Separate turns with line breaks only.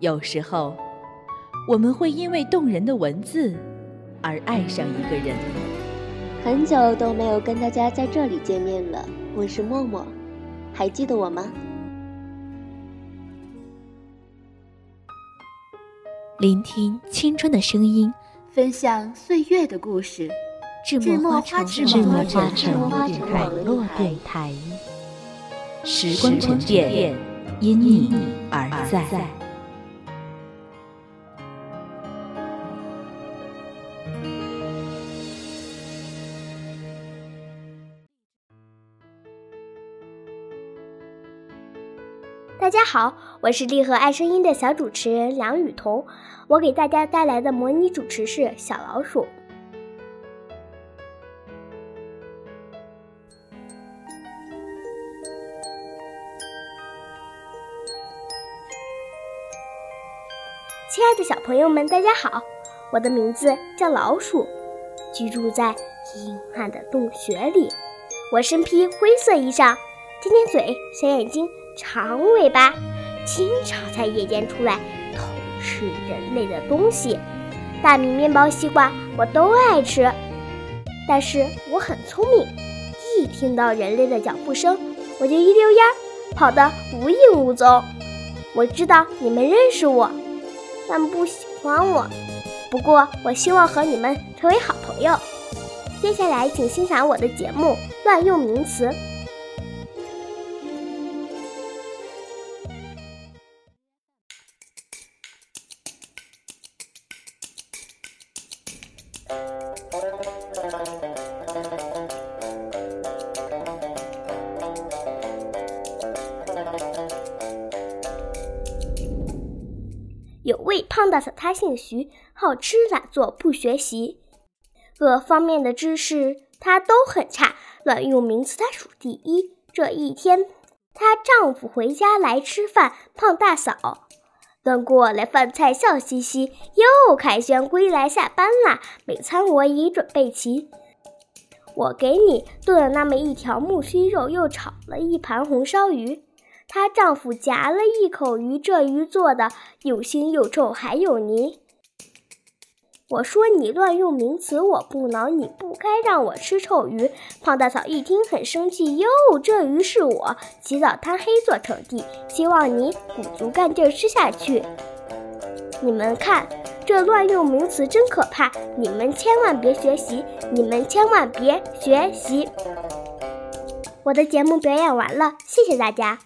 有时候，我们会因为动人的文字而爱上一个人。
很久都没有跟大家在这里见面了，我是默默，还记得我吗？
聆听青春的声音，
分享岁月的故事。
智墨花城，智墨花城网络电台，时光沉淀，因你而在。
大家好，我是立和爱声音的小主持人梁雨桐，我给大家带来的模拟主持是小老鼠。亲爱的小朋友们，大家好，我的名字叫老鼠，居住在阴暗的洞穴里。我身披灰色衣裳，尖尖嘴，小眼睛，长尾巴，经常在夜间出来偷吃人类的东西。大米、面包、西瓜，我都爱吃。但是我很聪明，一听到人类的脚步声，我就一溜烟儿跑得无影无踪。我知道你们认识我。但不喜欢我，不过我希望和你们成为好朋友。接下来，请欣赏我的节目《乱用名词》。有位胖大嫂，她姓徐，好吃懒做不学习，各方面的知识她都很差，乱用名词她数第一。这一天，她丈夫回家来吃饭，胖大嫂端过来饭菜，笑嘻嘻，又凯旋归来下班啦。每餐我已准备齐，我给你炖了那么一条木须肉，又炒了一盘红烧鱼。她丈夫夹了一口鱼，这鱼做的又腥又臭，还有泥。我说你乱用名词，我不恼，你不该让我吃臭鱼。胖大嫂一听很生气，哟，这鱼是我起早贪黑做成的，希望你鼓足干劲吃下去。你们看，这乱用名词真可怕，你们千万别学习，你们千万别学习。我的节目表演完了，谢谢大家。